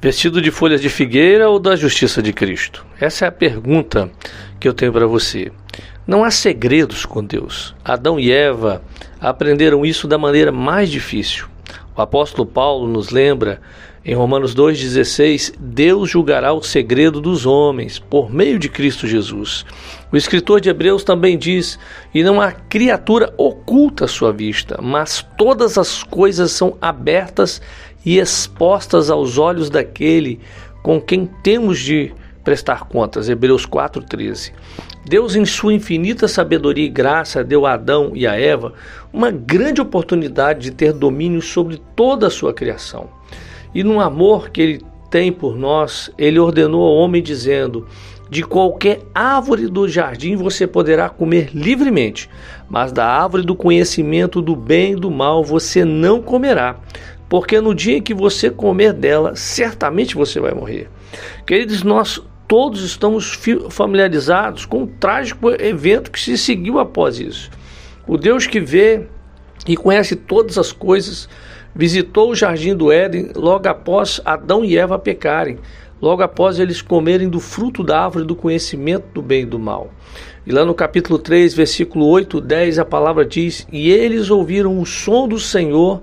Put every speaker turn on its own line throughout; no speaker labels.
Vestido de folhas de figueira ou da justiça de Cristo? Essa é a pergunta que eu tenho para você. Não há segredos com Deus. Adão e Eva aprenderam isso da maneira mais difícil. O apóstolo Paulo nos lembra em Romanos 2,16: Deus julgará o segredo dos homens por meio de Cristo Jesus. O escritor de Hebreus também diz: E não há criatura oculta à sua vista, mas todas as coisas são abertas e expostas aos olhos daquele com quem temos de prestar contas. Hebreus 4:13. Deus, em sua infinita sabedoria e graça, deu a Adão e a Eva uma grande oportunidade de ter domínio sobre toda a sua criação. E no amor que ele tem por nós, ele ordenou ao homem dizendo: De qualquer árvore do jardim você poderá comer livremente, mas da árvore do conhecimento do bem e do mal você não comerá, porque no dia em que você comer dela, certamente você vai morrer. Queridos, nós todos estamos familiarizados com o trágico evento que se seguiu após isso. O Deus que vê e conhece todas as coisas visitou o jardim do Éden logo após Adão e Eva pecarem, logo após eles comerem do fruto da árvore do conhecimento do bem e do mal. E lá no capítulo 3, versículo 8, 10, a palavra diz: E eles ouviram o som do Senhor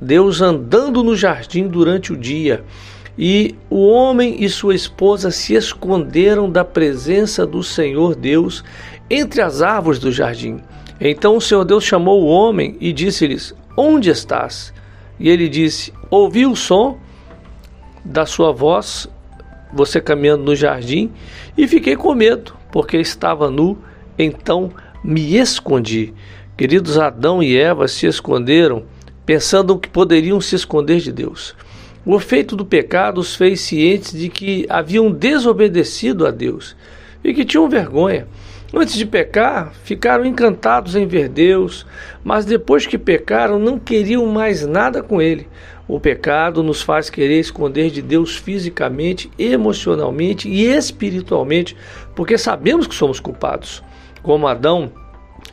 Deus andando no jardim durante o dia. E o homem e sua esposa se esconderam da presença do Senhor Deus entre as árvores do jardim. Então o Senhor Deus chamou o homem e disse-lhes: Onde estás? E ele disse: Ouvi o som da sua voz, você caminhando no jardim, e fiquei com medo, porque estava nu, então me escondi. Queridos Adão e Eva se esconderam pensando que poderiam se esconder de Deus. O efeito do pecado os fez cientes de que haviam desobedecido a Deus e que tinham vergonha. Antes de pecar, ficaram encantados em ver Deus, mas depois que pecaram, não queriam mais nada com Ele. O pecado nos faz querer esconder de Deus fisicamente, emocionalmente e espiritualmente, porque sabemos que somos culpados. Como Adão,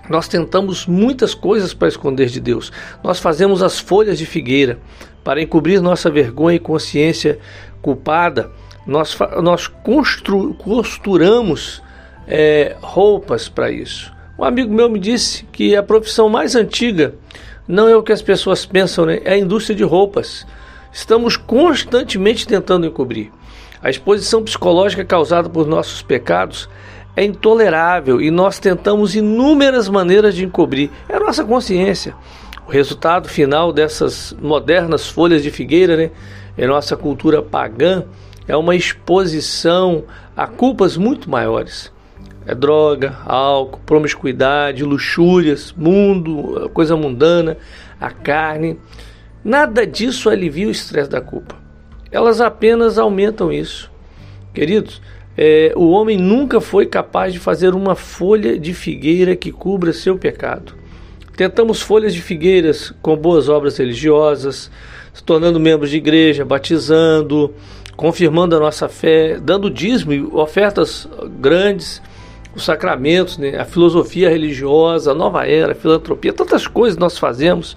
nós tentamos muitas coisas para esconder de Deus. Nós fazemos as folhas de figueira para encobrir nossa vergonha e consciência culpada. Nós, nós constru, costuramos é, roupas para isso. Um amigo meu me disse que a profissão mais antiga não é o que as pessoas pensam, né? é a indústria de roupas. Estamos constantemente tentando encobrir. A exposição psicológica causada por nossos pecados é intolerável e nós tentamos inúmeras maneiras de encobrir. É a nossa consciência. O resultado final dessas modernas folhas de figueira, né, em nossa cultura pagã, é uma exposição a culpas muito maiores. É droga, álcool, promiscuidade, luxúrias, mundo, coisa mundana, a carne. Nada disso alivia o estresse da culpa. Elas apenas aumentam isso. Queridos, é, o homem nunca foi capaz de fazer uma folha de figueira que cubra seu pecado. Tentamos folhas de figueiras com boas obras religiosas, se tornando membros de igreja, batizando, confirmando a nossa fé, dando dízimo, ofertas grandes, os sacramentos, né, a filosofia religiosa, a nova era, a filantropia, tantas coisas nós fazemos.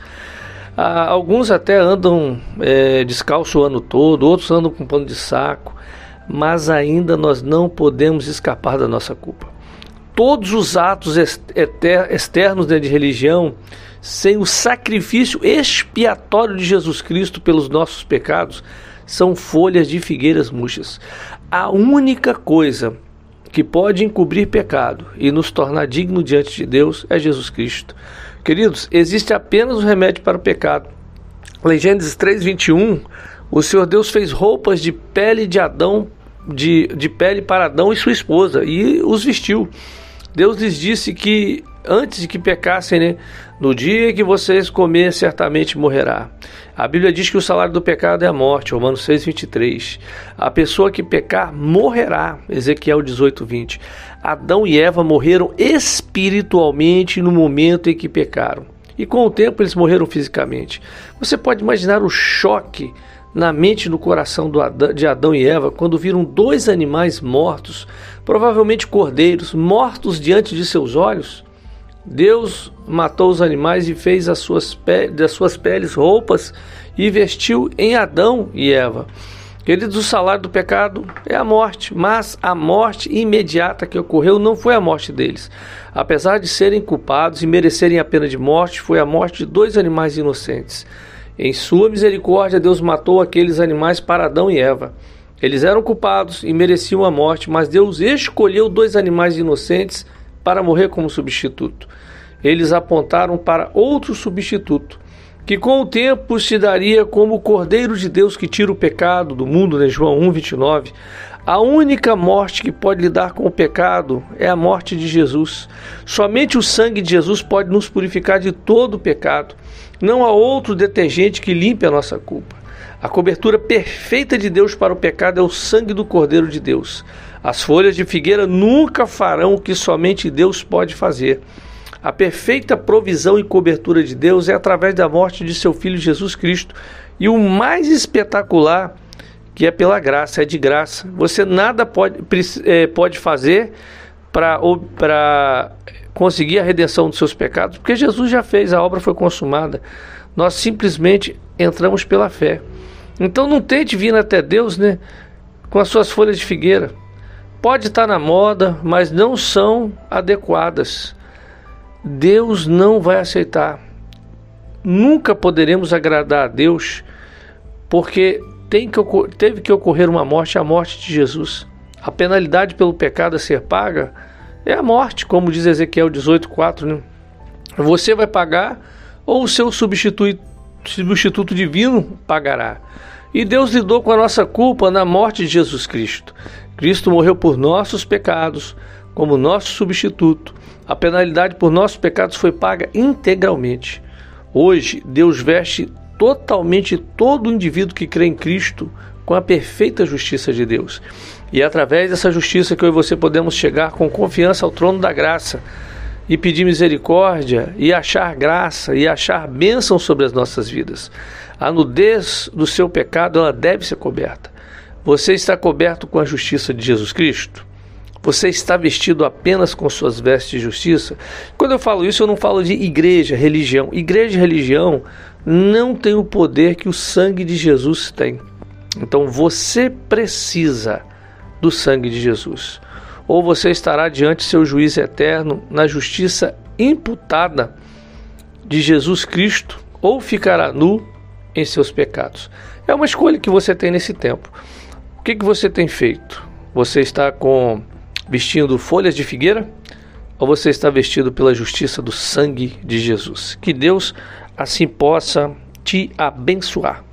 Ah, alguns até andam é, descalço o ano todo, outros andam com pano de saco mas ainda nós não podemos escapar da nossa culpa. Todos os atos externos de religião, sem o sacrifício expiatório de Jesus Cristo pelos nossos pecados, são folhas de figueiras murchas. A única coisa que pode encobrir pecado e nos tornar digno diante de Deus é Jesus Cristo. Queridos, existe apenas um remédio para o pecado. Em Gênesis 3:21, o Senhor Deus fez roupas de pele de Adão de, de pele para Adão e sua esposa e os vestiu. Deus lhes disse que antes de que pecassem, né, no dia que vocês comer, certamente morrerá. A Bíblia diz que o salário do pecado é a morte, Romanos 6, 23. A pessoa que pecar morrerá, Ezequiel 18, 20. Adão e Eva morreram espiritualmente no momento em que pecaram. E com o tempo eles morreram fisicamente. Você pode imaginar o choque na mente e no coração de Adão e Eva quando viram dois animais mortos, provavelmente cordeiros, mortos diante de seus olhos. Deus matou os animais e fez as suas das suas peles roupas e vestiu em Adão e Eva. Queridos, o salário do pecado é a morte, mas a morte imediata que ocorreu não foi a morte deles. Apesar de serem culpados e merecerem a pena de morte, foi a morte de dois animais inocentes. Em sua misericórdia, Deus matou aqueles animais para Adão e Eva. Eles eram culpados e mereciam a morte, mas Deus escolheu dois animais inocentes para morrer como substituto. Eles apontaram para outro substituto que com o tempo se daria como o Cordeiro de Deus que tira o pecado do mundo, né? João 1,29. A única morte que pode lidar com o pecado é a morte de Jesus. Somente o sangue de Jesus pode nos purificar de todo o pecado. Não há outro detergente que limpe a nossa culpa. A cobertura perfeita de Deus para o pecado é o sangue do Cordeiro de Deus. As folhas de figueira nunca farão o que somente Deus pode fazer. A perfeita provisão e cobertura de Deus é através da morte de seu Filho Jesus Cristo. E o mais espetacular, que é pela graça, é de graça. Você nada pode, é, pode fazer para conseguir a redenção dos seus pecados, porque Jesus já fez, a obra foi consumada. Nós simplesmente entramos pela fé. Então não tente vir até Deus né, com as suas folhas de figueira. Pode estar na moda, mas não são adequadas. Deus não vai aceitar. Nunca poderemos agradar a Deus, porque tem que, teve que ocorrer uma morte, a morte de Jesus. A penalidade pelo pecado a ser paga é a morte, como diz Ezequiel 18,4. Né? Você vai pagar ou o seu substituto, substituto divino pagará. E Deus lidou com a nossa culpa na morte de Jesus Cristo. Cristo morreu por nossos pecados, como nosso substituto. A penalidade por nossos pecados foi paga integralmente. Hoje, Deus veste totalmente todo indivíduo que crê em Cristo com a perfeita justiça de Deus. E é através dessa justiça que eu e você podemos chegar com confiança ao trono da graça e pedir misericórdia e achar graça e achar bênção sobre as nossas vidas. A nudez do seu pecado ela deve ser coberta. Você está coberto com a justiça de Jesus Cristo? Você está vestido apenas com suas vestes de justiça? Quando eu falo isso, eu não falo de igreja, religião. Igreja e religião não tem o poder que o sangue de Jesus tem. Então você precisa do sangue de Jesus. Ou você estará diante seu juiz eterno na justiça imputada de Jesus Cristo, ou ficará nu em seus pecados. É uma escolha que você tem nesse tempo. O que, que você tem feito? Você está com vestindo folhas de figueira? Ou você está vestido pela justiça do sangue de Jesus? Que Deus assim possa te abençoar.